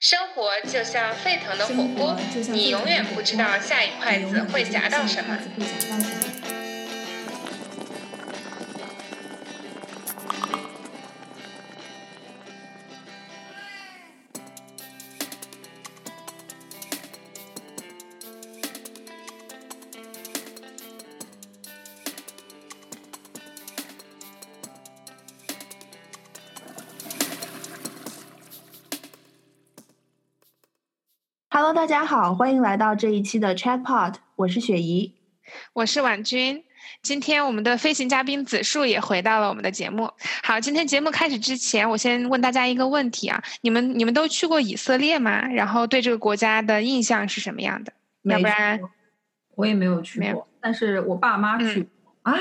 生活就像沸腾的火锅，你永远不知道下一筷子会夹到什么。家好，欢迎来到这一期的 Chatpot，我是雪怡，我是婉君。今天我们的飞行嘉宾子树也回到了我们的节目。好，今天节目开始之前，我先问大家一个问题啊，你们你们都去过以色列吗？然后对这个国家的印象是什么样的？要不然我也没有去过，但是我爸妈去。啊，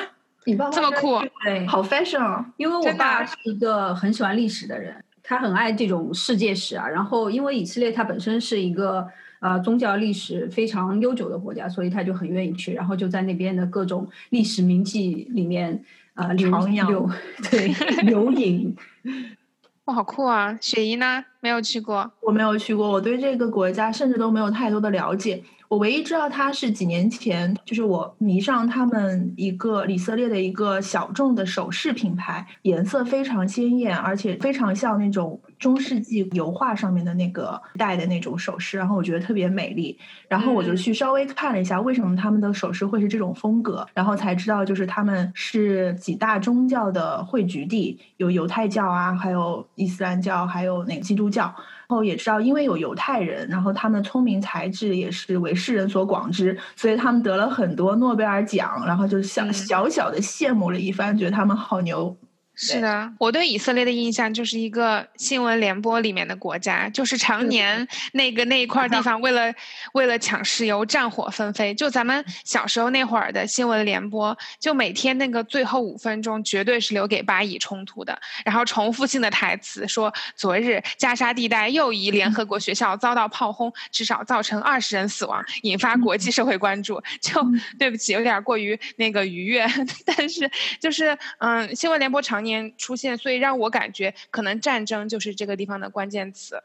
你爸妈这么酷，对，好 fashion，因为我爸是一个很喜欢历史的人。他很爱这种世界史啊，然后因为以色列它本身是一个呃宗教历史非常悠久的国家，所以他就很愿意去，然后就在那边的各种历史名迹里面啊留留 对留影。哇，好酷啊！雪姨呢？没有去过，我没有去过，我对这个国家甚至都没有太多的了解。我唯一知道它是几年前，就是我迷上他们一个以色列的一个小众的首饰品牌，颜色非常鲜艳，而且非常像那种中世纪油画上面的那个戴的那种首饰，然后我觉得特别美丽，然后我就去稍微看了一下为什么他们的首饰会是这种风格，然后才知道就是他们是几大宗教的汇聚地，有犹太教啊，还有伊斯兰教，还有那个基督教。然后也知道，因为有犹太人，然后他们聪明才智也是为世人所广知，所以他们得了很多诺贝尔奖。然后就小小小的羡慕了一番，觉得他们好牛。是的，我对以色列的印象就是一个新闻联播里面的国家，就是常年那个那一块地方为了为了抢石油战火纷飞。就咱们小时候那会儿的新闻联播，就每天那个最后五分钟绝对是留给巴以冲突的，然后重复性的台词说：昨日加沙地带又一联合国学校遭到炮轰，至少造成二十人死亡，引发国际社会关注。就对不起，有点过于那个愉悦，但是就是嗯，新闻联播常年。出现，所以让我感觉可能战争就是这个地方的关键词。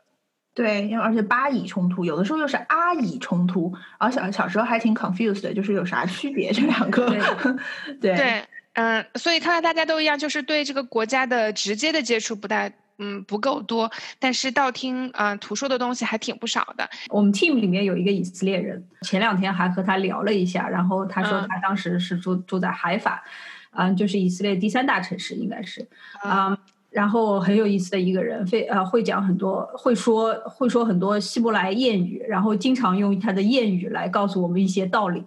对，因为而且巴以冲突有的时候又是阿以冲突，而小小时候还挺 confused 的，就是有啥区别这两个？对对，嗯，所以看来大家都一样，就是对这个国家的直接的接触不太，嗯，不够多，但是道听啊途说的东西还挺不少的。我们 team 里面有一个以色列人，前两天还和他聊了一下，然后他说他当时是住住在海法。嗯，就是以色列第三大城市，应该是，嗯，然后很有意思的一个人，非呃会讲很多，会说会说很多希伯来谚语，然后经常用他的谚语来告诉我们一些道理。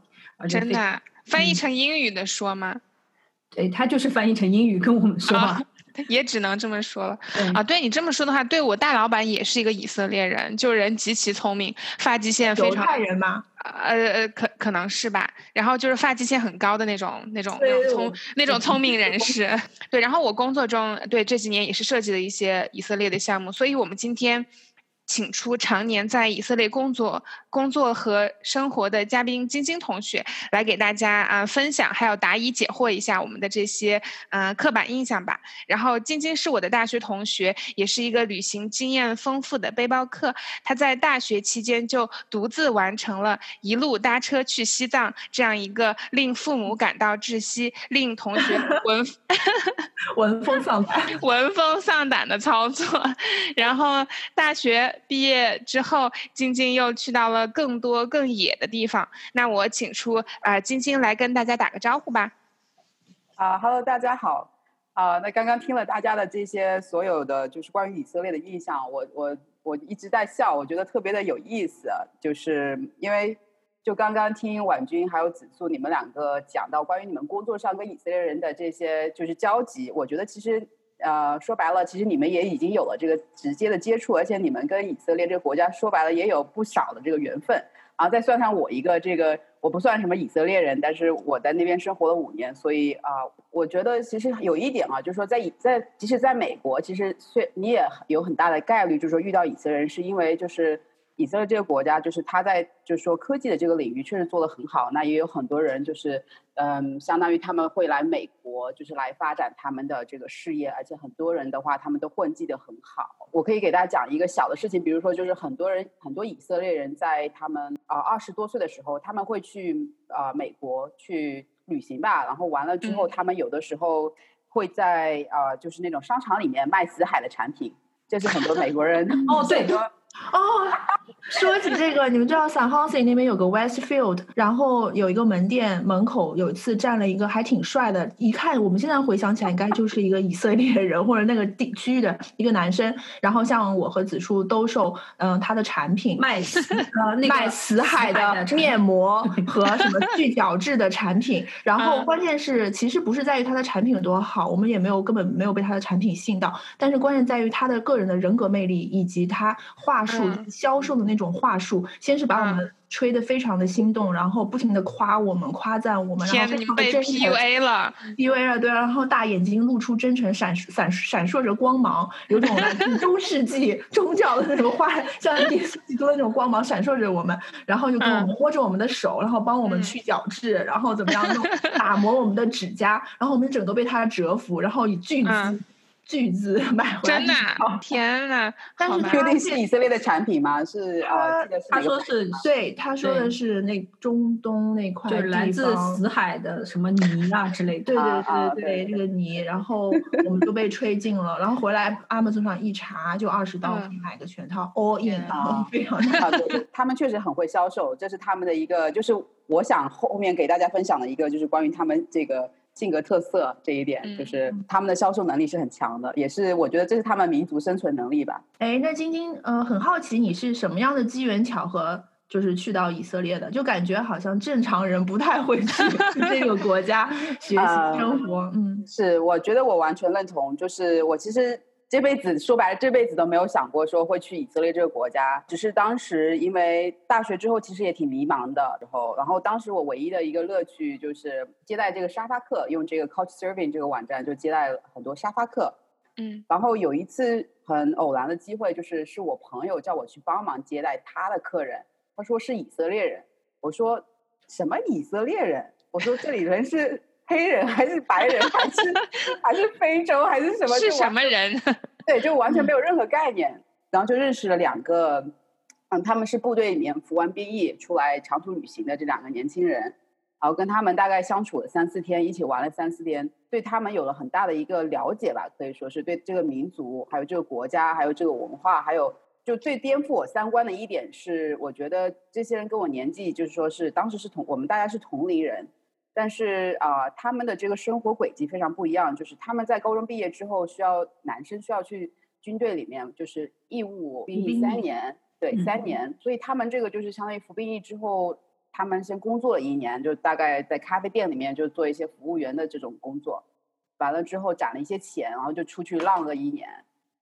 真的，翻译成英语的说吗？对他就是翻译成英语跟我们说话。也只能这么说了啊！对你这么说的话，对我大老板也是一个以色列人，就人极其聪明，发际线非常。犹太人吗？呃呃，可可能是吧。然后就是发际线很高的那种那种那种聪那种聪明人士。对，然后我工作中对这几年也是设计了一些以色列的项目，所以我们今天。请出常年在以色列工作、工作和生活的嘉宾晶晶同学来给大家啊分享，还有答疑解惑一下我们的这些嗯刻板印象吧。然后晶晶是我的大学同学，也是一个旅行经验丰富的背包客。他在大学期间就独自完成了一路搭车去西藏这样一个令父母感到窒息、令同学 闻闻风丧胆、闻风丧胆的操作。然后大学。毕业之后，晶晶又去到了更多更野的地方。那我请出啊，晶晶来跟大家打个招呼吧。啊，Hello，大家好。啊，那刚刚听了大家的这些所有的就是关于以色列的印象，我我我一直在笑，我觉得特别的有意思。就是因为就刚刚听婉君还有子素你们两个讲到关于你们工作上跟以色列人的这些就是交集，我觉得其实。呃，说白了，其实你们也已经有了这个直接的接触，而且你们跟以色列这个国家说白了也有不少的这个缘分啊。再算上我一个这个，我不算什么以色列人，但是我在那边生活了五年，所以啊，我觉得其实有一点啊，就是说在以在即使在美国，其实虽你也有很大的概率，就是说遇到以色列人，是因为就是以色列这个国家，就是它在就是说科技的这个领域确实做得很好。那也有很多人就是，嗯，相当于他们会来美国，就是来发展他们的这个事业。而且很多人的话，他们都混迹得很好。我可以给大家讲一个小的事情，比如说，就是很多人很多以色列人在他们啊二十多岁的时候，他们会去啊美国去旅行吧。然后完了之后，他们有的时候会在啊就是那种商场里面卖死海的产品。这是很多美国人哦，对。哦，说起这个，你们知道 San Jose 那边有个 Westfield，然后有一个门店门口有一次站了一个还挺帅的，一看我们现在回想起来，应该就是一个以色列人或者那个地区域的一个男生。然后像我和子初兜售嗯他的产品，卖呃那个卖死海的面膜 和什么去角质的产品。然后关键是其实不是在于他的产品有多好，我们也没有根本没有被他的产品吸引到，但是关键在于他的个人的人格魅力以及他画。术销售的那种话术，先是把我们吹得非常的心动，然后不停的夸我们、夸赞我们，然后非常的真诚。PUA 了，PUA 了，对，然后大眼睛露出真诚，闪闪闪烁着光芒，有种中世纪 宗教的那种画，像耶稣基督的那种光芒闪烁着我们，然后就跟我们握着我们的手，然后帮我们去角质，然后怎么样弄打磨我们的指甲，然后我们整个被他折服，然后以巨资。巨资 买回来，真的，天呐！但是确定是以色列的产品吗？是啊，他说是对，他说的是那中东那块，就是来自死海的什么泥啊之类的。对对对对，那个泥，然后我们就被吹进了，然后回来 Amazon 上一查，就二十刀买个全套，all in，非常好。他们确实很会销售，这是他们的一个，就是我想后面给大家分享的一个，就是关于他们这个。性格特色这一点，就是他们的销售能力是很强的，也是我觉得这是他们民族生存能力吧。哎，那晶晶，呃，很好奇你是什么样的机缘巧合，就是去到以色列的？就感觉好像正常人不太会去这个国家 学习生活。嗯，是，我觉得我完全认同，就是我其实。这辈子说白了，这辈子都没有想过说会去以色列这个国家。只是当时因为大学之后其实也挺迷茫的，然后然后当时我唯一的一个乐趣就是接待这个沙发客，用这个 Couch Surfing 这个网站就接待了很多沙发客。嗯，然后有一次很偶然的机会，就是是我朋友叫我去帮忙接待他的客人，他说是以色列人，我说什么以色列人？我说这里人是。黑人 还是白人还是 还是非洲还是什么？是什么人？对，就完全没有任何概念。然后就认识了两个，嗯，他们是部队里面服完兵役出来长途旅行的这两个年轻人。然后跟他们大概相处了三四天，一起玩了三四天，对他们有了很大的一个了解吧，可以说是对这个民族、还有这个国家、还有这个文化，还有就最颠覆我三观的一点是，我觉得这些人跟我年纪就是说是当时是同我们大家是同龄人。但是啊，他们的这个生活轨迹非常不一样。就是他们在高中毕业之后，需要男生需要去军队里面，就是义务兵役三年，对，三年。所以他们这个就是相当于服兵役之后，他们先工作了一年，就大概在咖啡店里面就做一些服务员的这种工作。完了之后攒了一些钱，然后就出去浪了一年。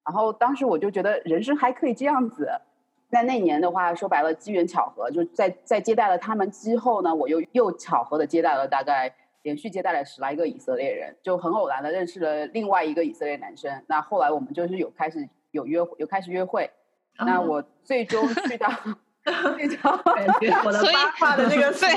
然后当时我就觉得人生还可以这样子。在那年的话，说白了，机缘巧合，就在在接待了他们之后呢，我又又巧合的接待了大概连续接待了十来个以色列人，就很偶然的认识了另外一个以色列男生。那后来我们就是有开始有约有开始约会。那我最终去到，我的八卦的那个，所以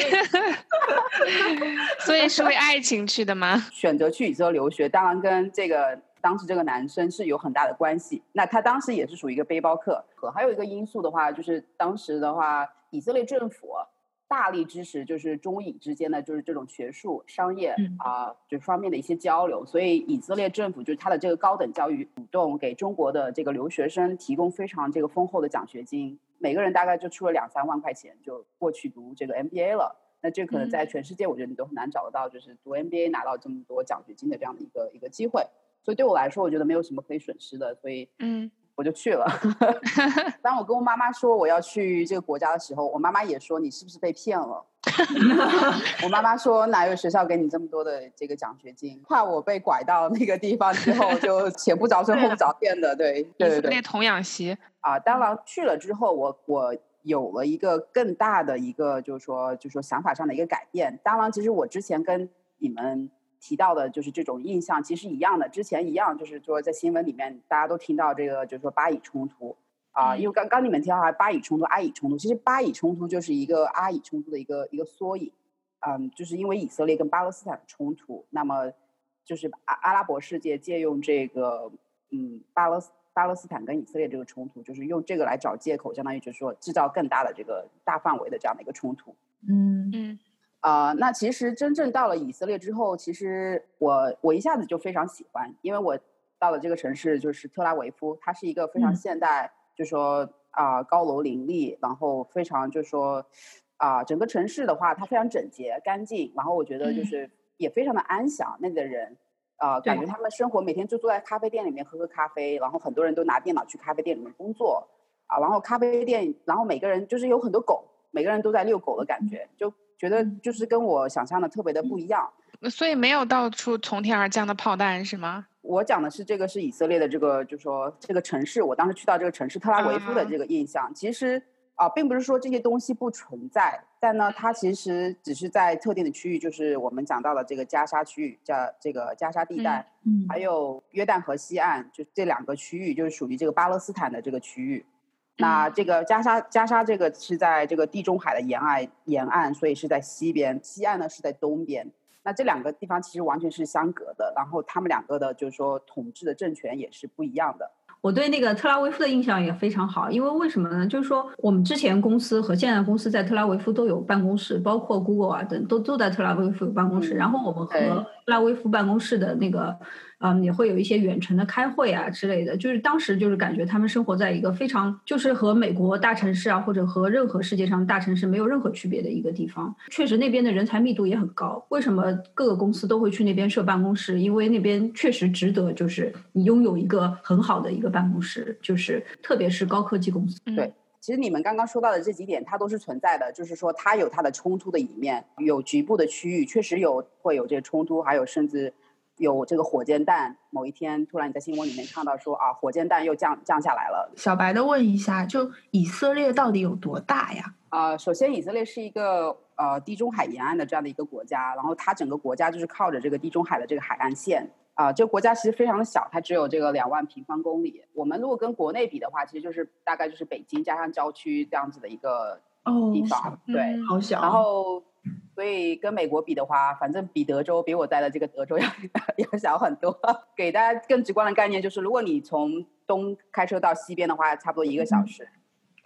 所以是为爱情去的吗？选择去以色列留学，当然跟这个。当时这个男生是有很大的关系，那他当时也是属于一个背包客。和还有一个因素的话，就是当时的话，以色列政府大力支持，就是中以之间的就是这种学术、商业啊这方面的一些交流。所以以色列政府就是他的这个高等教育主动给中国的这个留学生提供非常这个丰厚的奖学金，每个人大概就出了两三万块钱就过去读这个 MBA 了。那这可能在全世界我觉得你都很难找得到，就是读 MBA 拿到这么多奖学金的这样的一个一个机会。所以对我来说，我觉得没有什么可以损失的，所以嗯，我就去了。当我跟我妈妈说我要去这个国家的时候，我妈妈也说你是不是被骗了？我妈妈说哪有学校给你这么多的这个奖学金？怕我被拐到那个地方之后，就前不着村 后不着店的。对对对对，童养媳啊。当然去了之后，我我有了一个更大的一个，就是说就是说想法上的一个改变。当然，其实我之前跟你们。提到的就是这种印象，其实一样的，之前一样，就是说在新闻里面大家都听到这个，就是说巴以冲突。啊，因为刚刚你们提到巴以冲突、阿以冲突，其实巴以冲突就是一个阿以冲突的一个一个缩影。嗯，就是因为以色列跟巴勒斯坦的冲突，那么就是阿阿拉伯世界借用这个嗯巴勒巴勒斯坦跟以色列这个冲突，就是用这个来找借口，相当于就是说制造更大的这个大范围的这样的一个冲突。嗯嗯。啊，那其实真正到了以色列之后，其实我我一下子就非常喜欢，因为我到了这个城市就是特拉维夫，它是一个非常现代。就说啊，高楼林立，然后非常就说啊，整个城市的话，它非常整洁干净，然后我觉得就是也非常的安详。那里的人啊，感觉他们生活每天就坐在咖啡店里面喝喝咖啡，然后很多人都拿电脑去咖啡店里面工作啊，然后咖啡店，然后每个人就是有很多狗，每个人都在遛狗的感觉，就觉得就是跟我想象的特别的不一样。所以没有到处从天而降的炮弹是吗？我讲的是这个是以色列的这个，就说这个城市，我当时去到这个城市特拉维夫的这个印象，其实啊，并不是说这些东西不存在，但呢，它其实只是在特定的区域，就是我们讲到的这个加沙区域，叫这个加沙地带，嗯，还有约旦河西岸，就这两个区域，就是属于这个巴勒斯坦的这个区域。那这个加沙加沙这个是在这个地中海的沿岸沿岸，所以是在西边，西岸呢是在东边。那这两个地方其实完全是相隔的，然后他们两个的，就是说统治的政权也是不一样的。我对那个特拉维夫的印象也非常好，因为为什么呢？就是说我们之前公司和现在公司在特拉维夫都有办公室，包括 Google 啊等都都在特拉维夫有办公室。然后我们和特拉威夫办公室的那个。嗯，也会有一些远程的开会啊之类的，就是当时就是感觉他们生活在一个非常就是和美国大城市啊，或者和任何世界上大城市没有任何区别的一个地方。确实那边的人才密度也很高。为什么各个公司都会去那边设办公室？因为那边确实值得，就是你拥有一个很好的一个办公室，就是特别是高科技公司。对，其实你们刚刚说到的这几点，它都是存在的，就是说它有它的冲突的一面，有局部的区域确实有会有这个冲突，还有甚至。有这个火箭弹，某一天突然你在新闻里面看到说啊，火箭弹又降降下来了。小白的问一下，就以色列到底有多大呀？啊，首先以色列是一个呃地中海沿岸的这样的一个国家，然后它整个国家就是靠着这个地中海的这个海岸线啊，这个国家其实非常的小，它只有这个两万平方公里。我们如果跟国内比的话，其实就是大概就是北京加上郊区这样子的一个地方，对，好小。然后。所以跟美国比的话，反正比德州比我在的这个德州 要要小很多。给大家更直观的概念就是，如果你从东开车到西边的话，差不多一个小时；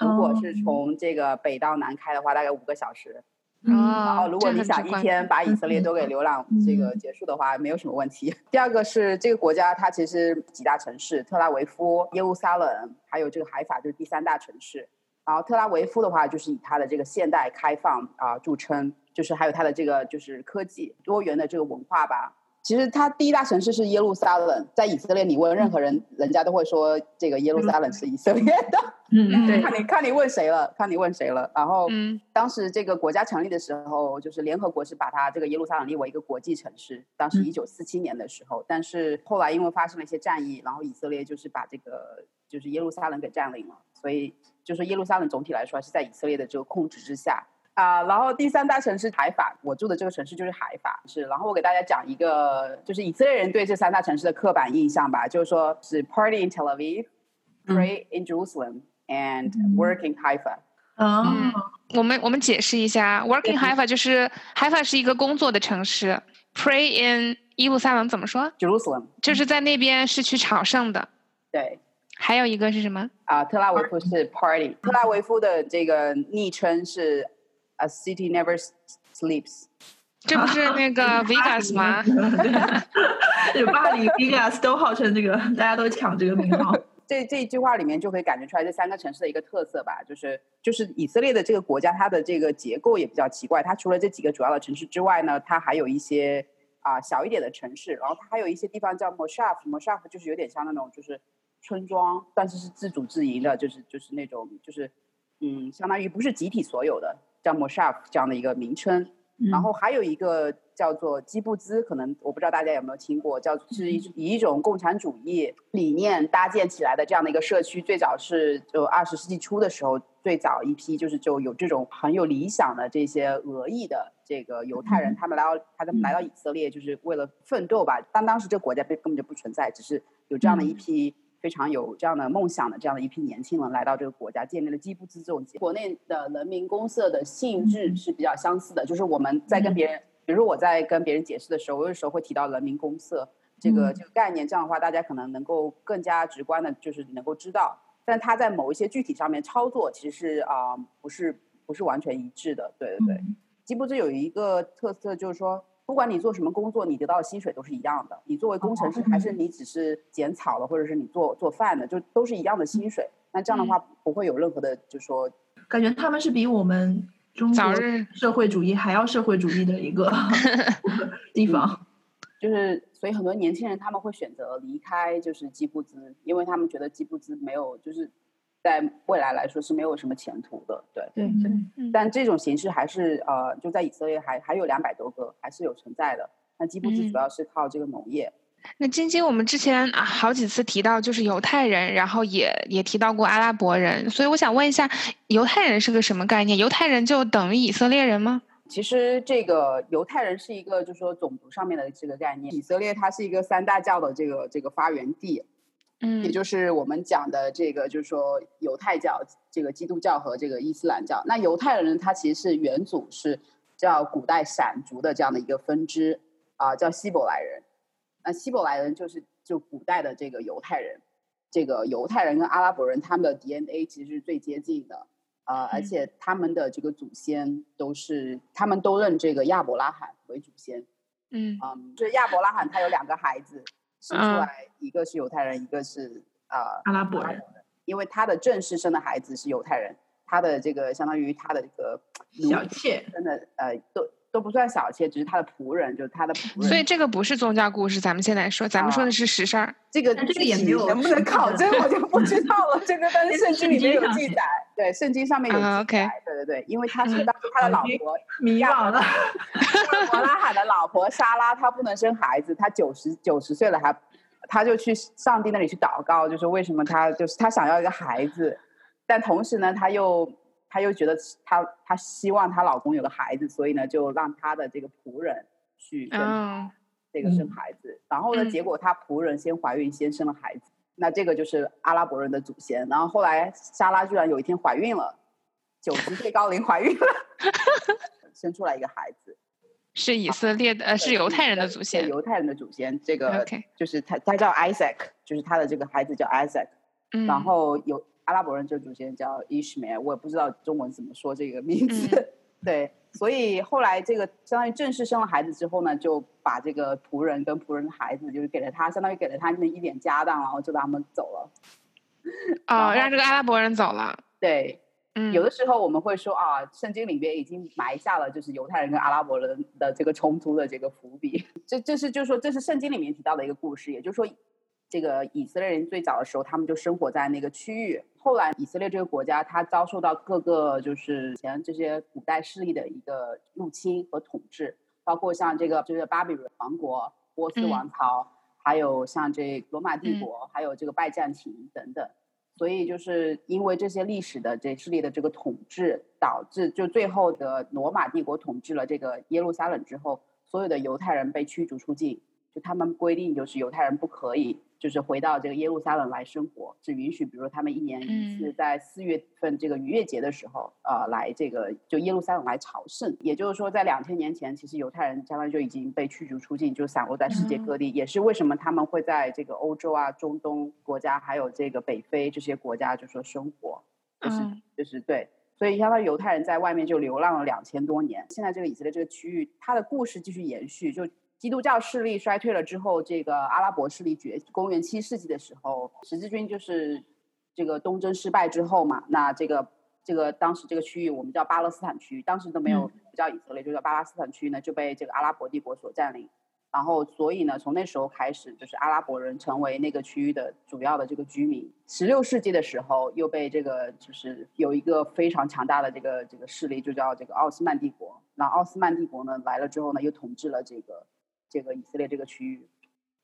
如果是从这个北到南开的话，大概五个小时。然后，如果你想一天把以色列都给浏览这个结束的话，没有什么问题。第二个是这个国家，它其实几大城市：特拉维夫、耶路撒冷，还有这个海法，就是第三大城市。然后特拉维夫的话，就是以它的这个现代开放啊著称。就是还有它的这个就是科技多元的这个文化吧。其实它第一大城市是耶路撒冷，在以色列，你问任何人，人家都会说这个耶路撒冷是以色列的。嗯，对。看你看你问谁了，看你问谁了。然后，当时这个国家成立的时候，就是联合国是把它这个耶路撒冷列为一个国际城市。当时一九四七年的时候，但是后来因为发生了一些战役，然后以色列就是把这个就是耶路撒冷给占领了，所以就是耶路撒冷总体来说是在以色列的这个控制之下。啊，然后第三大城市海法，我住的这个城市就是海法，是。然后我给大家讲一个，就是以色列人对这三大城市的刻板印象吧，就是说是 party in Tel Aviv, pray in Jerusalem, and work in Haifa。嗯，我们我们解释一下，work in Haifa 就是 Haifa 是一个工作的城市，pray in 耶路撒冷怎么说？Jerusalem 就是在那边是去朝圣的。对。还有一个是什么？啊，特拉维夫是 party，特拉维夫的这个昵称是。A city never sleeps，这不是那个 Vegas 吗？就巴黎、Vegas 都号称这个，大家都抢这个名号。这这一句话里面就可以感觉出来这三个城市的一个特色吧，就是就是以色列的这个国家，它的这个结构也比较奇怪。它除了这几个主要的城市之外呢，它还有一些啊小一点的城市，然后它还有一些地方叫 Moshav，Moshav 就是有点像那种就是村庄，但是是自主自营的，就是就是那种就是嗯，相当于不是集体所有的。叫 Moshav 这样的一个名称，然后还有一个叫做基布兹，可能我不知道大家有没有听过，叫是以以一种共产主义理念搭建起来的这样的一个社区，最早是就二十世纪初的时候，最早一批就是就有这种很有理想的这些俄裔的这个犹太人，他们来到他们来到以色列，就是为了奋斗吧。但当时这个国家根根本就不存在，只是有这样的一批。非常有这样的梦想的这样的一批年轻人来到这个国家，建立了基布兹这种国内的人民公社的性质是比较相似的，就是我们在跟别人，比如我在跟别人解释的时候，我有时候会提到人民公社这个这个概念，这样的话大家可能能够更加直观的，就是能够知道，但它在某一些具体上面操作其实是啊不是不是完全一致的，对对对，基布兹有一个特色就是说。不管你做什么工作，你得到的薪水都是一样的。你作为工程师，还是你只是剪草的，或者是你做做饭的，就都是一样的薪水。那这样的话，不会有任何的，就说感觉他们是比我们中国社会主义还要社会主义的一个 地方。就是，所以很多年轻人他们会选择离开，就是基布兹，因为他们觉得基布兹没有，就是。在未来来说是没有什么前途的，对对对。但这种形式还是呃，就在以色列还还有两百多个，还是有存在的。那基布斯主要是靠这个农业。那晶晶，我们之前啊好几次提到就是犹太人，然后也也提到过阿拉伯人，所以我想问一下，犹太人是个什么概念？犹太人就等于以色列人吗？其实这个犹太人是一个，就是说种族上面的这个概念。以色列它是一个三大教的这个这个发源地。嗯，也就是我们讲的这个，就是说犹太教、这个基督教和这个伊斯兰教。那犹太人他其实是元祖是叫古代闪族的这样的一个分支啊，叫希伯来人。那希伯来人就是就古代的这个犹太人。这个犹太人跟阿拉伯人他们的 DNA 其实是最接近的啊，而且他们的这个祖先都是他们都认这个亚伯拉罕为祖先。嗯，嗯，就是亚伯拉罕他有两个孩子。生出来一个是犹太人，一个是呃阿拉伯人，因为他的正式生的孩子是犹太人，他的这个相当于他的这个小妾，真的呃都都不算小妾，只是他的仆人，就是他的仆人。所以这个不是宗教故事，咱们现在说，咱们说的是实事儿。这个这个也没有能不能考证，我就不知道了。这个但是圣经里面有记载，对，圣经上面有记载，对对对，因为他是当时他的老婆迷惘了。伯拉海的老婆莎拉，她不能生孩子，她九十九十岁了还，她就去上帝那里去祷告，就是为什么她就是她想要一个孩子，但同时呢，她又她又觉得她她希望她老公有个孩子，所以呢，就让她的这个仆人去跟这个生孩子，然后呢，结果她仆人先怀孕，先生了孩子，那这个就是阿拉伯人的祖先，然后后来莎拉居然有一天怀孕了，九十岁高龄怀孕了。生出来一个孩子，是以色列的，呃，是犹太人的祖先，犹太人的祖先。这个就是他，他叫 Isaac，就是他的这个孩子叫 Isaac。嗯，然后有阿拉伯人这个祖先叫 Ishmael，我也不知道中文怎么说这个名字。对，所以后来这个相当于正式生了孩子之后呢，就把这个仆人跟仆人的孩子，就是给了他，相当于给了他们一点家当，然后就让他们走了。哦，让这个阿拉伯人走了。对。嗯有的时候我们会说啊，圣经里边已经埋下了就是犹太人跟阿拉伯人的这个冲突的这个伏笔。这这是就是说这是圣经里面提到的一个故事，也就是说，这个以色列人最早的时候他们就生活在那个区域。后来以色列这个国家它遭受到各个就是前这些古代势力的一个入侵和统治，包括像这个就是巴比伦王国、波斯王朝，还有像这罗马帝国，还有这个拜占庭等等。所以就是因为这些历史的这势力的这个统治，导致就最后的罗马帝国统治了这个耶路撒冷之后，所有的犹太人被驱逐出境。就他们规定，就是犹太人不可以，就是回到这个耶路撒冷来生活，只允许，比如说他们一年一次在四月份这个逾越节的时候，呃，来这个就耶路撒冷来朝圣。也就是说，在两千年前，其实犹太人相当于就已经被驱逐出境，就散落在世界各地。也是为什么他们会在这个欧洲啊、中东国家，还有这个北非这些国家就说生活，就是就是对。所以，相当于犹太人在外面就流浪了两千多年。现在这个以色列这个区域，它的故事继续延续，就。基督教势力衰退了之后，这个阿拉伯势力崛。公元七世纪的时候，十字军就是这个东征失败之后嘛，那这个这个当时这个区域我们叫巴勒斯坦区，当时都没有不叫以色列，就叫巴勒斯坦区呢，就被这个阿拉伯帝国所占领。然后，所以呢，从那时候开始，就是阿拉伯人成为那个区域的主要的这个居民。十六世纪的时候，又被这个就是有一个非常强大的这个这个势力，就叫这个奥斯曼帝国。那奥斯曼帝国呢来了之后呢，又统治了这个。这个以色列这个区域，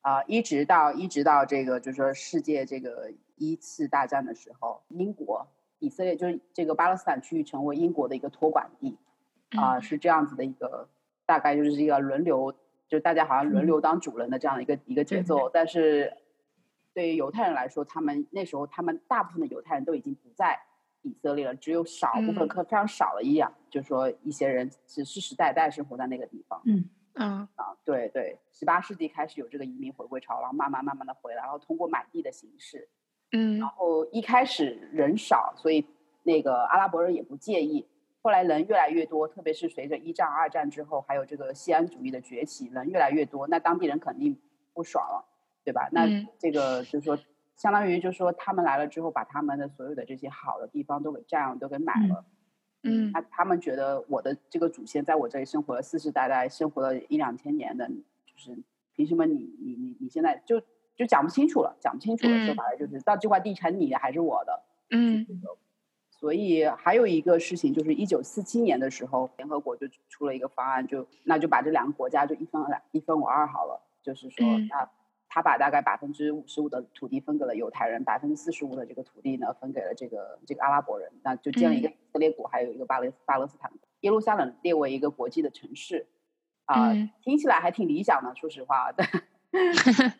啊，一直到一直到这个就是说世界这个一次大战的时候，英国以色列就是这个巴勒斯坦区域成为英国的一个托管地，啊，是这样子的一个大概就是一个轮流，就大家好像轮流当主人的这样的一个一个节奏。但是，对于犹太人来说，他们那时候他们大部分的犹太人都已经不在以色列了，只有少部分可非常少的一样，就是说一些人是世世代代生活在那个地方。嗯嗯啊，对对，十八世纪开始有这个移民回归潮，然后慢慢慢慢的回来，然后通过买地的形式，嗯然后一开始人少，所以那个阿拉伯人也不介意。后来人越来越多，特别是随着一战、二战之后，还有这个西安主义的崛起，人越来越多，那当地人肯定不爽了，对吧？那嗯这个就是说，相当于就是说，他们来了之后，把他们的所有的这些好的地方都给占了，都给买了。嗯那他他们觉得我的这个祖先在我这里生活了世世代代，生活了一两千年的，就是凭什么你你你你现在就就讲不清楚了，讲不清楚了，说嗯。白了就是到这块地成你的还是我的？嗯。所以还有一个事情就是，一九四七年的时候，联合国就出了一个方案，就那就把这两个国家就一分两一分为二好了，就是说嗯。那他把大概百分之五十五的土地分给了犹太人，百分之四十五的这个土地呢分给了这个这个阿拉伯人，那就建了一个以色列国，还有一个巴勒巴勒斯坦，耶路撒冷列为一个国际的城市，啊、嗯。听起来还挺理想的，说实话，但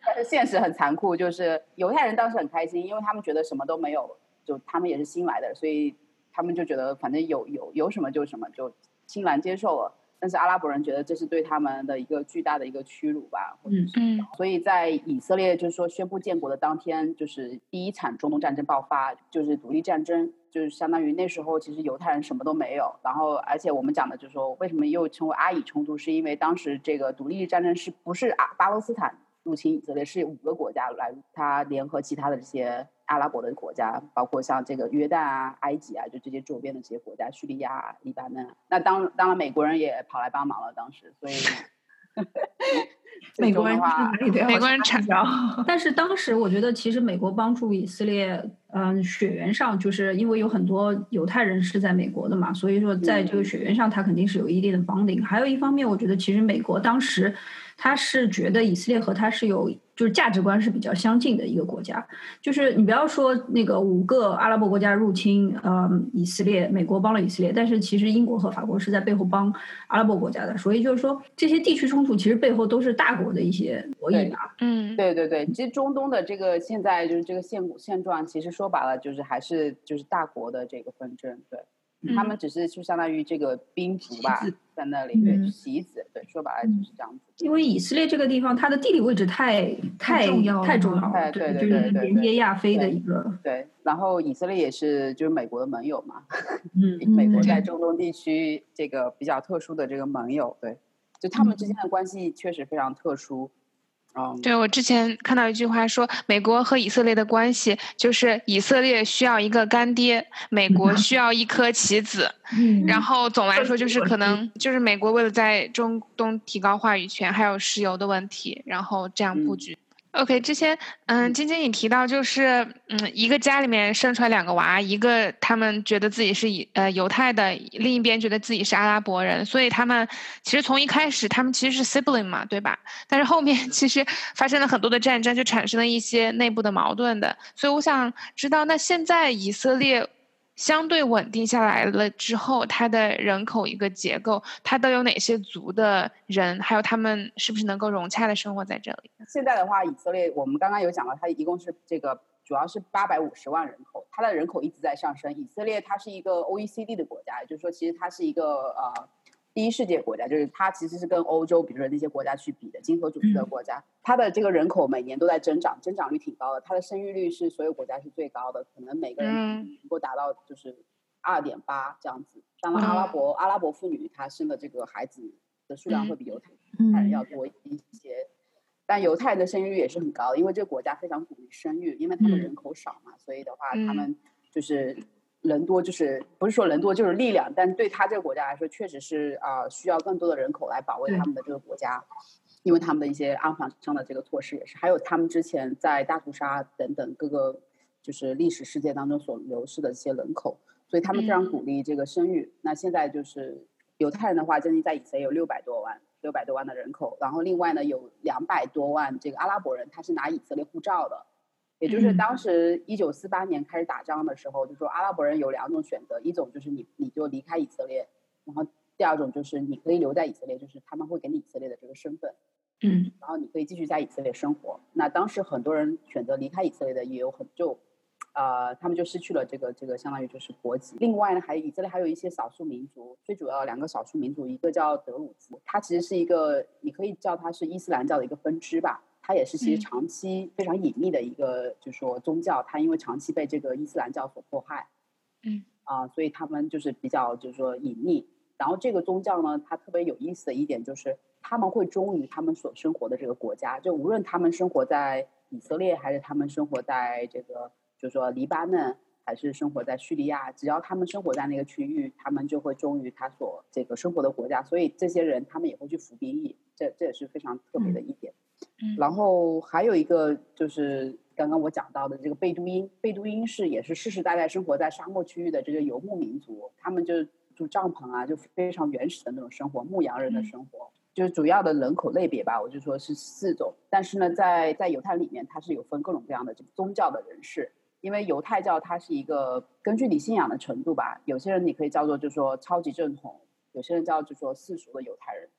但是现实很残酷，就是犹太人当时很开心，因为他们觉得什么都没有，就他们也是新来的，所以他们就觉得反正有有有什么就什么，就欣然接受了。但是阿拉伯人觉得这是对他们的一个巨大的一个屈辱吧，或者嗯是嗯。所以在以色列就是说宣布建国的当天，就是第一场中东战争爆发，就是独立战争，就是相当于那时候其实犹太人什么都没有，然后而且我们讲的就是说为什么又称为阿以冲突，是因为当时这个独立战争是不是阿巴勒斯坦入侵以色列，是五个国家来，他联合其他的这些阿拉伯的国家，包括像这个约旦啊、埃及啊，就这些周边的这些国家，叙利亚、黎巴嫩。那当当然美国人也跑来帮忙了，当时，所以 美国人美国人插一脚 但是当时我觉得，其实美国帮助以色列，嗯，血缘上就是因为有很多犹太人是在美国的嘛，所以说在这个血缘上，他肯定是有一定的 bonding。还有一方面，我觉得其实美国当时他是觉得以色列和他是有就是价值观是比较相近的一个国家。就是你不要说那个五个阿拉伯国家入侵，嗯，以色列，美国帮了以色列，但是其实英国和法国是在背后帮阿拉伯国家的，所以就是说这些地区冲突其实背后都是大国的一些博弈吧。嗯对对对，其实中东的这个现在就是这个现现状，其实说白了就是还是就是大国的这个纷争，对。他们只是就相当于这个兵卒吧，在那里对嗯棋子，对，说白了就是这样子。因为以色列这个地方，它的地理位置太太重要了太重要哎了，对对就是对对连接亚非的一个，对，然后以色列也是就是美国的盟友嘛，嗯美国嗯在。中东地区这个比较特殊的这个盟友，对，就他们之间。的关系确实非常特殊。嗯，对，我之前看到一句话说，美国和以色列的关系就是以色列需要一个干爹，美国需要一颗棋子。嗯。然后总来说就是可能就是美国为了在中东提高话语权，还有石油的问题，然后这样布嗯。局。OK，之前嗯，晶晶你提到就是嗯，一个家里面生出来两个娃，一个他们觉得自己是以呃犹太的，另一边觉得自己是阿拉伯人，所以他们其实从一开始他们其实是 sibling 嘛，对吧？但是后面 其实发生了很多的战争，就产生了一些内部的矛盾的。所以我想知道，那现在以色列相对稳定下来了之后，它的人口一个结构，它都有哪些族的人，还有他们是不是能够融洽的生活在这里？现在的话，以色列我们刚刚有讲到，它一共是这个主要是八百五十万人口，它的人口一直在上升。以色列它是一个 OECD 的国家，也就是说，其实它是一个呃第一世界国家，就是它其实是跟欧洲，比如说那些国家去比的，经合组织的国家，它的这个人口每年都在增长，增长率挺高的，它的生育率是所有国家是最高的，可能每个人嗯。能够达到就是二点八这样子。当然，阿拉伯、阿拉伯妇女她生的这个孩子的数量会比犹太太人要多一些。但犹太人的生育率也是很高的，因为这个国家非常鼓励生育，因为他们嗯。人口少嘛，所以的话，嗯。他们就是人多，就是不是说人多就是力量，但对他这个国家来说，确实是啊、呃需要更多的人口来保卫他们的这个国家，因为他们的一些安防上的这个措施也是，还有他们之前在大屠杀等等各个就是历史事件当中所流失的这些人口，所以他们非常嗯鼓励这个生育。那现在就是犹太人的话，将近在以色列有六百多万。六百多万的人口，然后另外呢有两百多万这个阿拉伯人，他是拿以色列护照的，也就是嗯当时一九四八年开始打仗的时候，就说阿拉伯人有两种选择，一种就是你你就离开以色列，然后第二种就是你可以留在以色列，就是他们会给你以色列的这个身份。嗯，然后你可以继续在以色列生活。那当时很多人选择离开以色列的也有很就，呃，他们就失去了这个这个相当于就是国籍。另外呢，还以色列还有一些少数民族，最主要两个少数民族，一个叫德鲁兹，它其实是一个你可以叫它是伊斯兰教的一个分支吧。它也是其实长期非常隐秘的一个，就是说宗教，它因为长期被这个伊斯兰教所迫害，嗯，啊，所以他们就是比较就是说隐秘。然后这个宗教呢，它特别有意思的一点就是，他们会忠于他们所生活的这个国家，就无论他们生活在以色列，还是他们生活在这个，就是说黎巴嫩，还是生活在叙利亚，只要他们生活在那个区域，他们就会忠于他所这个生活的国家。所以这些人他们也会去服兵役，这这也是非常特别的一点。然后还有一个就是刚刚我讲到的这个贝都因，贝都因是也是世世代代生活在沙漠区域的这个游牧民族，他们就住帐篷啊，就非常原始的那种生活，牧羊人的生活，就是主要的人口类别吧，我就说是四种。但是呢，在在犹太里面，它是有分各种各样的这个宗教的人士，因为犹太教它是一个根据你信仰的程度吧，有些人你可以叫做就说超级正统，有些人叫就说世俗的犹太人。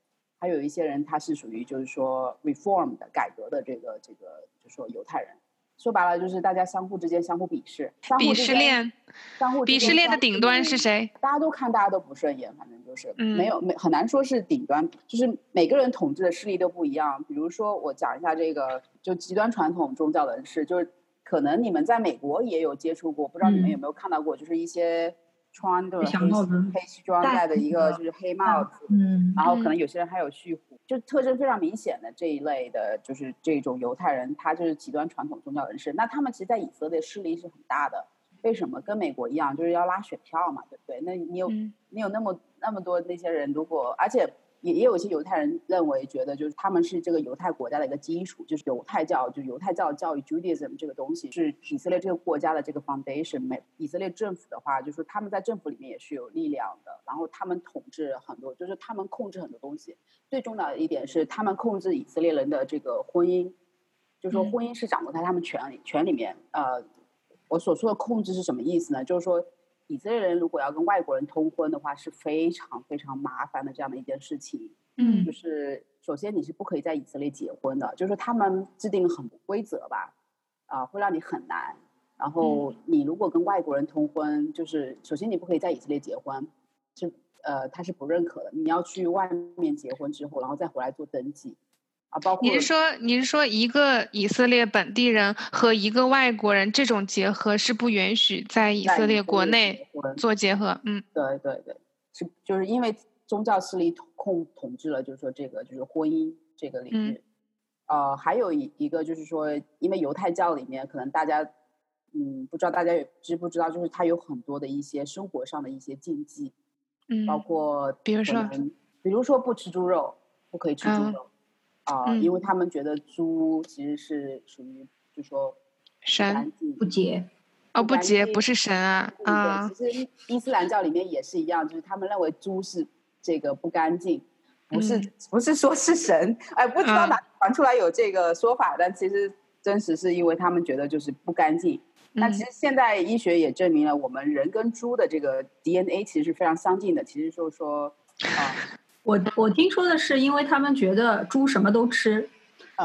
还有一些人，他是属于就是说 reform 的改革的这个这个，就说犹太人，说白了就是大家相互之间相互鄙视，鄙视链，相互鄙视链的顶端是谁？大家都看大家都不顺眼，反正就是没有没很难说是顶端，就是每个人统治的势力都不一样。比如说我讲一下这个，就极端传统宗教人士，就是可能你们在美国也有接触过，不知道你们有没有看到过，就是一些。穿的黑黑西装，戴的一个就是黑帽子，嗯，然后可能有些人还有蓄胡，就特征非常明显的这一类的，就是这种犹太人，他就是极端传统宗教人士。那他们其实，在以色列势力是很大的。为什么？跟美国一样，就是要拉选票嘛，对不对？那你有你有那么那么多那些人，如果而且。也也有一些犹太人认为，觉得就是他们是这个犹太国家的一个基础，就是犹太教，就犹太教教育 Judaism 这个东西是以色列这个国家的这个 foundation。美以色列政府的话，就是他们在政府里面也是有力量的，然后他们统治很多，就是他们控制很多东西。最重要的一点是，他们控制以色列人的这个婚姻，就是说婚姻是掌握在他们权里权里面。呃，我所说的控制是什么意思呢？就是说。以色列人如果要跟外国人通婚的话，是非常非常麻烦的这样的一件事情。嗯，就是首先你是不可以在以色列结婚的，就是他们制定了很多规则吧，啊，会让你很难。然后你如果跟外国人通婚，就是首先你不可以在以色列结婚，是呃他是不认可的。你要去外面结婚之后，然后再回来做登记。啊，包括你是说你是说一个以色列本地人和一个外国人这种结合是不允许在以色列国内做结合？嗯，对对对，是就是因为宗教势力控统治了，就是说这个就是婚姻这个领域。呃，还有一一个就是说，因为犹太教里面可能大家嗯不知道大家知不知道，就是它有很多的一些生活上的一些禁忌，嗯，包括比如说比如说不吃猪肉，不可以吃猪肉。啊，因为他们觉得猪其实是属于，就说神不洁，哦，不洁不是神啊啊！其实伊斯兰教里面也是一样，就是他们认为猪是这个不干净，不是不是说是神，哎，不知道哪传出来有这个说法，但其实真实是因为他们觉得就是不干净。那其实现在医学也证明了，我们人跟猪的这个 DNA 其实是非常相近的，其实就是说啊。我我听说的是，因为他们觉得猪什么都吃，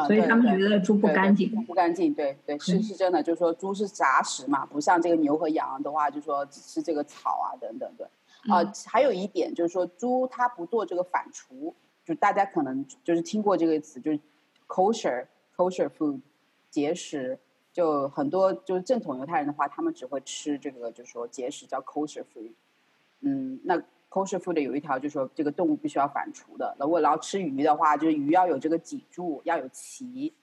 所以他们觉得猪不干净。不干净，对对，是是真的。就是说，猪是杂食嘛，不像这个牛和羊的话，就说只吃这个草啊等等对。啊，还有一点就是说，猪它不做这个反刍，就大家可能就是听过这个词，就是 kosher kosher food 节食，就很多就是正统犹太人的话，他们只会吃这个，就是说节食叫 kosher food。嗯，那。Kosher food 有一条就是说，这个动物必须要反刍的。如果然后吃鱼的话，就是鱼要有这个脊柱，要有鳍，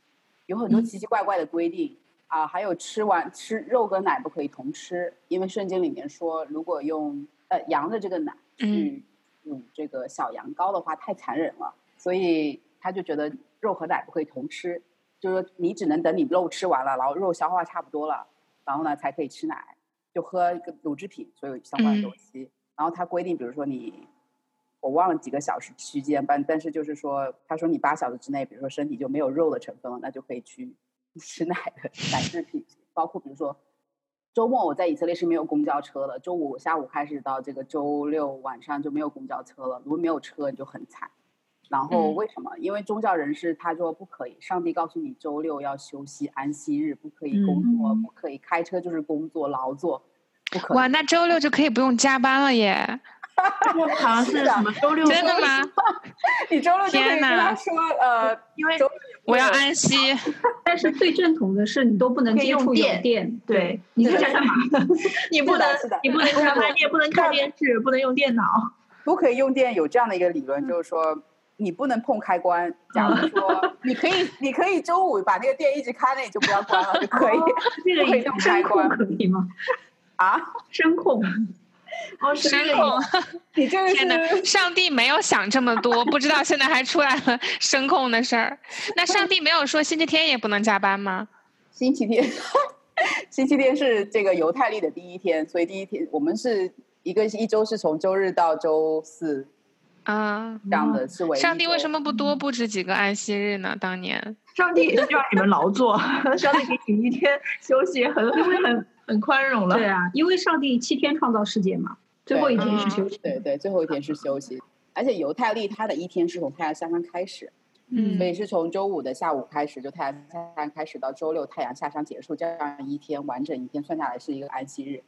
有很多奇奇怪怪的规定啊。还有吃完吃肉跟奶不可以同吃，因为圣经里面说，如果用呃羊的这个奶去乳这个小羊羔的话，太残忍了。所以他就觉得肉和奶不可以同吃，就是说你只能等你肉吃完了，然后肉消化差不多了，然后呢才可以吃奶，就喝一个乳制品，所有相关的东西。然后他规定，比如说你，我忘了几个小时区间，但但是就是说，他说你八小时之内，比如说身体就没有肉的成分了，那就可以去 吃奶的奶制品，包括比如说周末我在以色列是没有公交车的，周五下午开始到这个周六晚上就没有公交车了，如果没有车你就很惨，然后为什么？因为宗教人士他说不可以，上帝告诉你周六要休息，安息日不可以工作，不可以开车就是工作劳作，不可。哇，那周六就可以不用加班了耶！好像是什么周六？真的吗？你周六就可以跟他说，呃，因为我要安息。但是最正统的是，你都不能接触有电。对，你在干嘛？你不能，你不能上班，你也不能看电视，不能用电脑。不可以用电，有这样的一个理论，就是说你不能碰开关。假如说你可以，你可以周五把那个电一直开，那你就不要关了就可以。这个可以用开关可以吗？啊，声控。哦，声控。你这个天哪！上帝没有想这么多，不知道现在还出来了声控的事儿。那上帝没有说星期天也不能加班吗？星期天，星期天是这个犹太历的第一天，所以第一天我们是。一个一周是从周日到周四，啊，这样的是为上帝为什么不多布置几个安息日呢？当年上帝需要你们劳作，上帝给你一天休息，很很很宽容了。对啊，因为上帝七天创造世界嘛，最后一天是休息。对对，最后一天是休息。而且犹太历它的一天是从太阳下山开始，嗯，所以是从周五的下午开始，就太阳下山开始到周六太阳下山结束，这样一天完整一天算下来是一个安息日。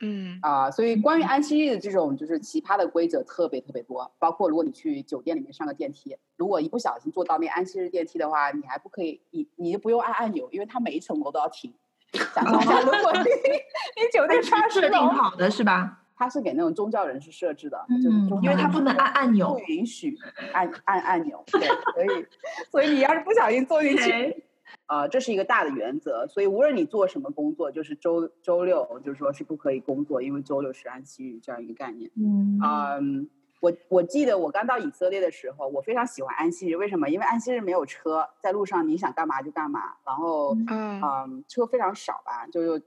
嗯啊，所以关于安息日的这种就是奇葩的规则特别特别多，包括如果你去酒店里面上个电梯，如果一不小心坐到那安息日电梯的话，你还不可以，你你就不用按按钮，因为它每一层楼都要停。想象一下，如果你你酒店它设定好的是吧？它是给那种宗教人士设置的，就是因为它不能按按钮，不允许按按按钮，对，所以 所以你要是不小心坐进去。呃，这是一个大的原则，所以无论你做什么工作，就是周周六就是说是不可以工作，因为周六是安息日这样一个概念。嗯，嗯，我我记得我刚到以色列的时候，我非常喜欢安息日，为什么？因为安息日没有车，在路上你想干嘛就干嘛，然后嗯，车非常少吧，就有，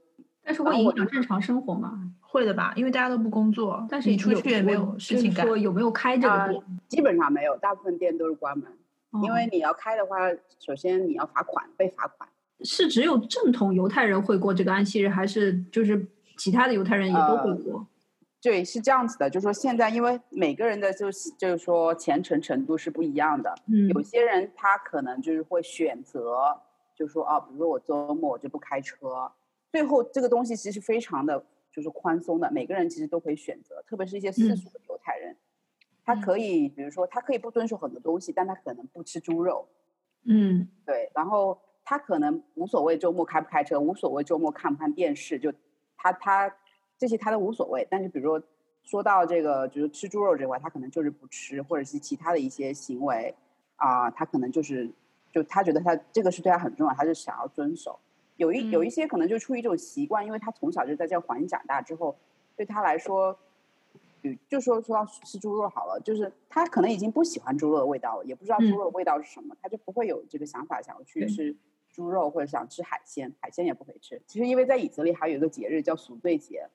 但是会影响正常生活吗？会的吧，因为大家都不工作，但是你出去也没有事情干。说有没有开这个店？基本上没有，大部分店都是关门。因为你要开的话，首先你要罚款，被罚款。是只有正统犹太人会过这个安息日，还是就是其他的犹太人也都会过？对，是这样子的，就是说现在因为每个人的就是就是说虔诚程度是不一样的。嗯，有些人他可能就是会选择，就是说啊，比如说我周末我就不开车。最后这个东西其实非常的就是宽松的，每个人其实都可以选择，特别是一些世俗的犹太人。他可以，比如说，他可以不遵守很多东西，但他可能不吃猪肉。嗯，对。然后他可能无所谓周末开不开车，无所谓周末看不看电视，就他他这些他都无所谓。但是比如说说到这个，就是吃猪肉这块，他可能就是不吃，或者是其他的一些行为啊，他可能就是就他觉得他这个是对他很重要，他就想要遵守。有一有一些可能就出于一种习惯，因为他从小就在这个环境长大之后，对他来说。就说说到吃猪肉好了，就是他可能已经不喜欢猪肉的味道了，也不知道猪肉的味道是什么，他就不会有这个想法想要去吃猪肉或者想吃海鲜，海鲜也不可以吃。其实因为在以色列还有一个节日叫赎罪节，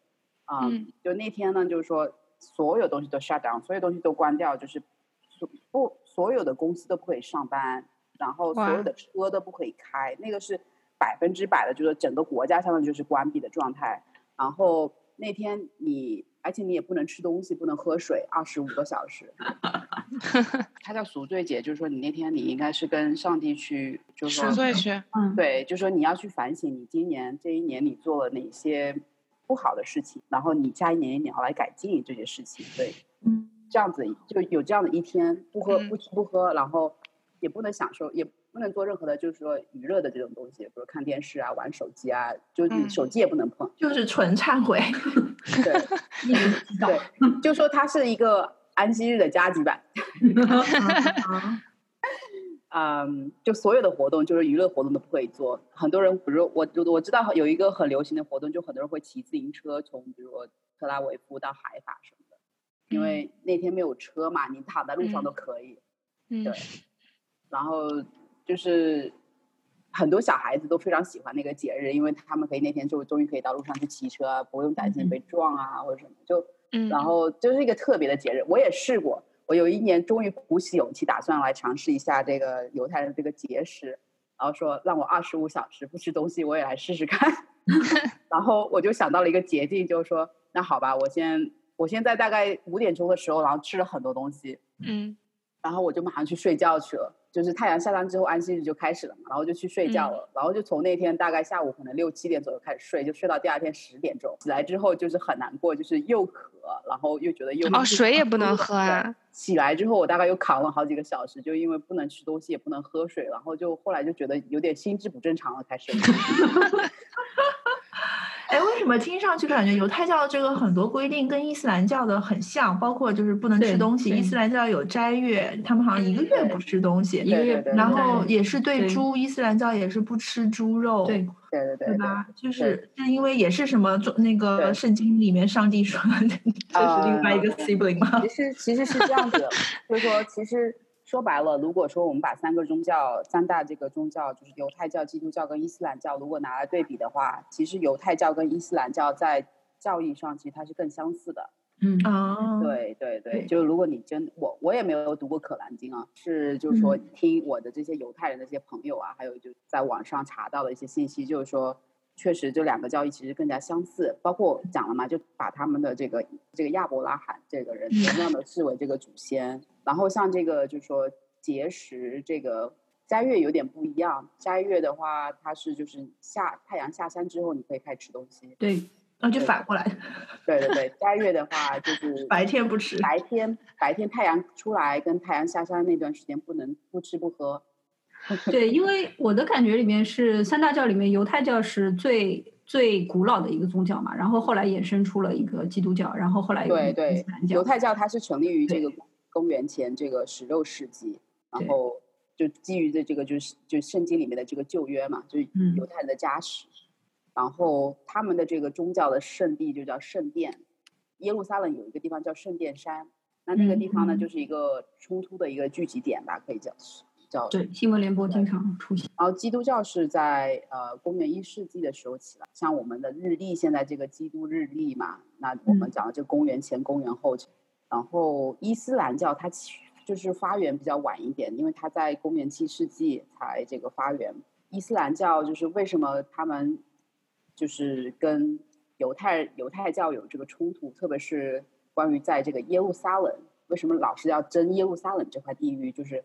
啊，就那天呢，就是说所有东西都 shut down，所有东西都关掉，就是所不所有的公司都不可以上班，然后所有的车都不可以开，那个是百分之百的，就是整个国家相当于就是关闭的状态。然后那天你。而且你也不能吃东西，不能喝水，二十五个小时。他叫赎罪节，就是说你那天你应该是跟上帝去，就是赎罪去。嗯，对，就是说你要去反省你今年这一年你做了哪些不好的事情，然后你下一年你要来改进这些事情。对，嗯，这样子就有这样的一天，不喝不吃不喝，然后也不能享受也。不能做任何的，就是说娱乐的这种东西，比如看电视啊、玩手机啊，就你手机也不能碰，就是纯忏悔。对，对，就说它是一个安息日的加急版。嗯，就所有的活动，就是娱乐活动都不可以做。很多人，比如我，我知道有一个很流行的活动，就很多人会骑自行车从，比如特拉维夫到海法什么的，因为那天没有车嘛，你躺在路上都可以。嗯，对，然后。就是很多小孩子都非常喜欢那个节日，因为他们可以那天就终于可以到路上去骑车，不用担心被撞啊或者什么。就，然后就是一个特别的节日。我也试过，我有一年终于鼓起勇气，打算来尝试一下这个犹太人这个节食，然后说让我二十五小时不吃东西，我也来试试看。然后我就想到了一个捷径，就是说，那好吧，我先我现在大概五点钟的时候，然后吃了很多东西。嗯。然后我就马上去睡觉去了。就是太阳下山之后，安息日就开始了嘛，然后就去睡觉了，然后就从那天大概下午可能六七点左右开始睡，就睡到第二天十点钟。起来之后就是很难过，就是又渴，然后又觉得又哦，水也不能喝啊。起来之后我大概又扛了好几个小时，就因为不能吃东西，也不能喝水，然后就后来就觉得有点心智不正常了，开始。哎，为什么听上去感觉犹太教的这个很多规定跟伊斯兰教的很像？包括就是不能吃东西，伊斯兰教有斋月，他们好像一个月不吃东西，一个月。然后也是对猪，伊斯兰教也是不吃猪肉，对对对对，对吧？就是是因为也是什么那个圣经里面上帝说 这是另外一个 sibling 吗？其实其实是这样子，就是说其实。说白了，如果说我们把三个宗教、三大这个宗教，就是犹太教、基督教跟伊斯兰教，如果拿来对比的话，其实犹太教跟伊斯兰教在教义上其实它是更相似的。嗯。啊，对对对，就是如果你真我我也没有读过可兰经啊，是就是说听我的这些犹太人的这些朋友啊，还有就在网上查到的一些信息，就是说确实这两个交易其实更加相似。包括讲了嘛，就把他们的这个这个亚伯拉罕这个人同样的视为这个祖先。然后像这个就是说节食，这个斋月有点不一样。斋月的话，它是就是下太阳下山之后，你可以开始吃东西。对，那就反过来。对对对，斋月的话就 是白天不吃，白天白天太阳出来跟太阳下山那段时间不能不吃不喝。对，因为我的感觉里面是三大教里面犹太教是最最古老的一个宗教嘛，然后后来衍生出了一个基督教，然后后来有对对犹太教它是成立于这个。公元前这个十六世纪，然后就基于的这个就是就圣经里面的这个旧约嘛，就是犹太人的家史，然后他们的这个宗教的圣地就叫圣殿，耶路撒冷有一个地方叫圣殿山，那那个地方呢就是一个冲突的一个聚集点吧，可以叫叫对新闻联播经常出现。然后基督教是在呃公元一世纪的时候起来，像我们的日历现在这个基督日历嘛，那我们讲的这公元前公元后。然后伊斯兰教它就是发源比较晚一点，因为它在公元七世纪才这个发源。伊斯兰教就是为什么他们就是跟犹太犹太教有这个冲突，特别是关于在这个耶路撒冷，为什么老是要争耶路撒冷这块地域？就是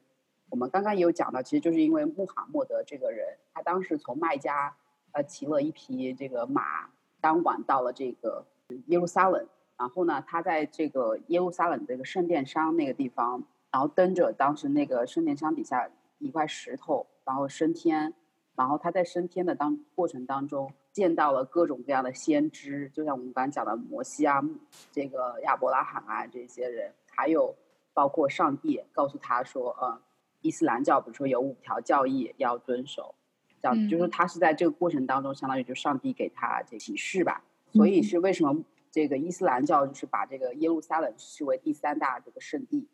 我们刚刚也有讲到，其实就是因为穆罕默德这个人，他当时从麦加呃骑了一匹这个马，当晚到了这个耶路撒冷。然后呢，他在这个耶路撒冷这个圣殿山那个地方，然后登着当时那个圣殿山底下一块石头，然后升天。然后他在升天的当过程当中，见到了各种各样的先知，就像我们刚刚讲的摩西啊，这个亚伯拉罕啊这些人，还有包括上帝告诉他说，呃，伊斯兰教比如说有五条教义要遵守，这样就是他是在这个过程当中，相当于就上帝给他这启示吧。所以是为什么？这个伊斯兰教就是把这个耶路撒冷视为第三大这个圣地，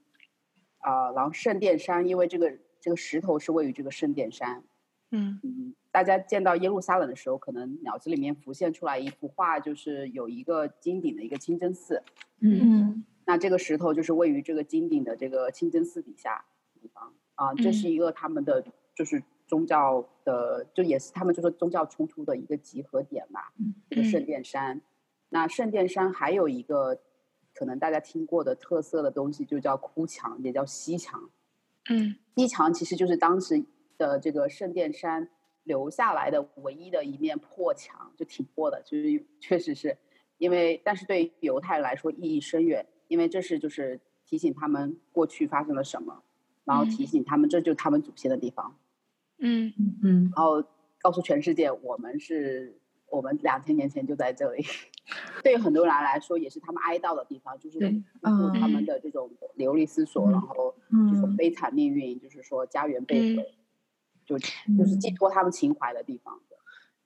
啊，然后圣殿山，因为这个这个石头是位于这个圣殿山，嗯。嗯，大家见到耶路撒冷的时候，可能脑子里面浮现出来一幅画，就是有一个金顶的一个清真寺，嗯，那这个石头就是位于这个金顶的这个清真寺底下啊，这是一个他们的就是宗教的，就也是他们就是宗教冲突的一个集合点吧，这个圣殿山。那圣殿山还有一个可能大家听过的特色的东西，就叫哭墙，也叫西墙。嗯，西墙其实就是当时的这个圣殿山留下来的唯一的一面破墙，就挺破的，就是确实是因为，但是对于犹太人来说意义深远，因为这是就是提醒他们过去发生了什么，然后提醒他们这就是他们祖先的地方。嗯嗯，然后告诉全世界，我们是。我们两千年前就在这里，对于很多人来说也是他们哀悼的地方，就是他们的这种流离失所，然后这种悲惨命运，就是说家园被毁，就就是寄托他们情怀的地方。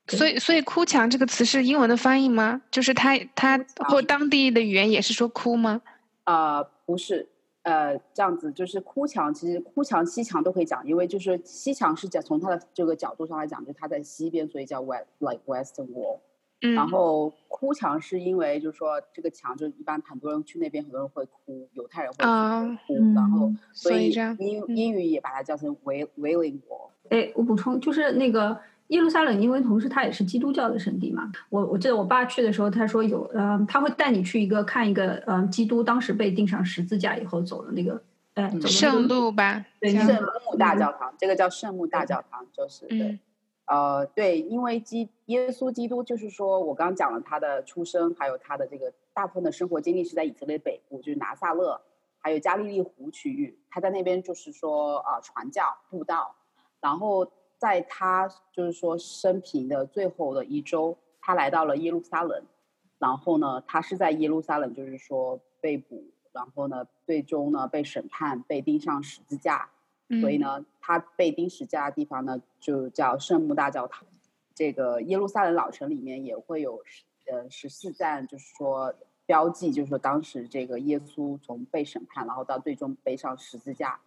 所以，所以“哭墙”这个词是英文的翻译吗？就是他他或当地的语言也是说“哭”吗？啊，不是。呃，这样子就是哭墙，其实哭墙、西墙都可以讲，因为就是西墙是讲从它的这个角度上来讲，就它在西边，所以叫 west like western wall。嗯。然后哭墙是因为就是说这个墙就一般很多人去那边，很多人会哭，犹太人会哭，然后所以英英语也把它叫成 wailing wall。哎，我补充就是那个。耶路撒冷，因为同时它也是基督教的圣地嘛。我我记得我爸去的时候，他说有，呃，他会带你去一个看一个，嗯，基督当时被钉上十字架以后走的那个哎，圣。路吧，对圣母大教堂，这个叫圣母大教堂，就是对，呃，对，因为基耶稣基督就是说我刚刚讲了他的出生，还有他的这个大部分的生活经历是在以色列北部，就是拿撒勒，还有加利利湖区域，他在那边就是说啊传教布道，然后在他就是说生平的最后的一周，他来到了耶路撒冷，然后呢，他是在耶路撒冷就是说被捕。然后呢，最终呢被审判，被钉上十字架。所以呢，他被钉十字架的地方呢，就叫圣母大教堂。这个耶路撒冷老城里面也会有呃十四站，就是说标记，就是说当时这个耶稣从被审判，然后到最终背上十字架，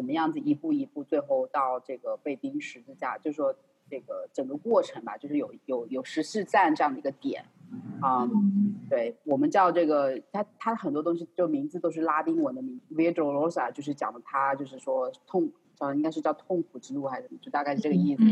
怎么样子一步一步，最后到这个被钉十字架，就是说这个整个过程吧，就是有有有十四站这样的一个点。啊，对我们叫这个，它它很多东西就名字都是拉丁文的名 v i d o l o s a 就是讲的他就是说痛，呃，应该是叫痛苦之路还是什么，就大概是这个意思。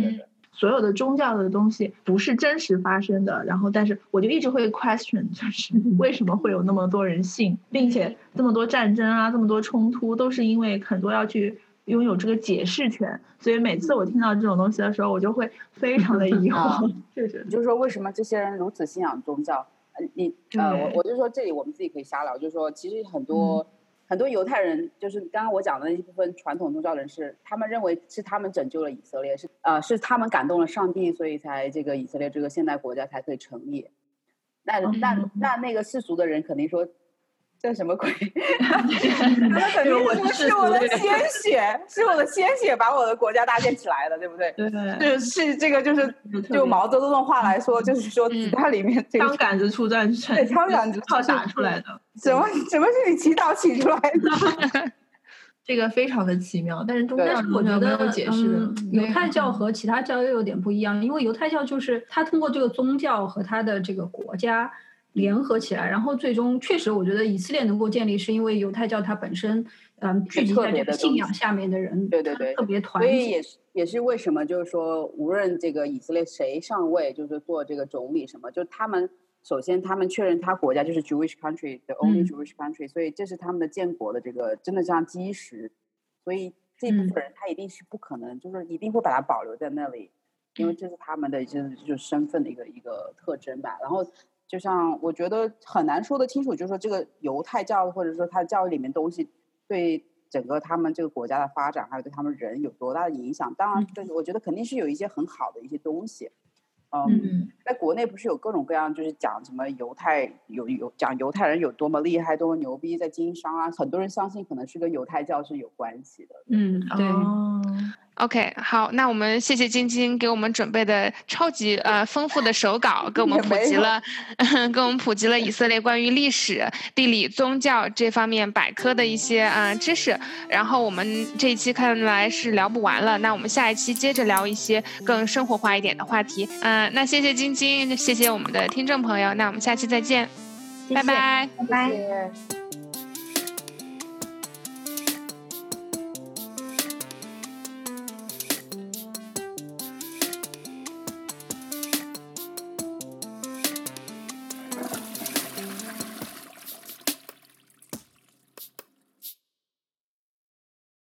所有的宗教的东西不是真实发生的，然后但是我就一直会 question，就是为什么会有那么多人信，并且这么多战争啊，这么多冲突，都是因为很多要去。拥有这个解释权，所以每次我听到这种东西的时候，我就会非常的疑 惑。确实，就是说为什么这些人如此信仰宗教？你呃，我我就说这里我们自己可以瞎聊，就是说其实很多很多犹太人，就是刚刚我讲的那一部分传统宗教人士，他们认为是他们拯救了以色列，是呃是他们感动了上帝，所以才这个以色列这个现代国家才可以成立。那那那那个世俗的人肯定说。这什么鬼？他们肯定说是我的鲜血，是我的鲜血把我的国家搭建起来的，对不对？对，就是这个，就是就毛泽东的话来说，就是说子弹里面枪杆子出战场，对，枪杆子靠打出来的。什么什么是你祈祷起出来的？这个非常的奇妙，但是中间我觉得解释的。犹太教和其他教又有点不一样，因为犹太教就是他通过这个宗教和他的这个国家。联合起来，然后最终确实，我觉得以色列能够建立，是因为犹太教它本身，嗯，聚集在这个信仰下面的人，对对对，特别团结。所以也是也是为什么，就是说，无论这个以色列谁上位，就是做这个总理什么，就他们首先他们确认他国家就是 Jewish country，the only Jewish country，所以这是他们的建国的这个真的像基石。所以这部分人他一定是不可能，就是一定会把它保留在那里，因为这是他们的就是就是身份的一个一个特征吧。然后。就像我觉得很难说得清楚，就是说这个犹太教或者说他教育里面东西，对整个他们这个国家的发展，还有对他们人有多大的影响。当然，对我觉得肯定是有一些很好的一些东西。嗯，在国内不是有各种各样，就是讲什么犹太有有讲犹太人有多么厉害、多么牛逼，在经商啊，很多人相信可能是跟犹太教是有关系的。嗯，对。OK，好，那我们谢谢晶晶给我们准备的超级呃丰富的手稿，给我们普及了，给我们普及了以色列关于历史、地理、宗教这方面百科的一些啊知识。然后我们这一期看来是聊不完了，那我们下一期接着聊一些更生活化一点的话题。嗯，那谢谢晶晶，谢谢我们的听众朋友，那我们下期再见，拜拜，拜拜。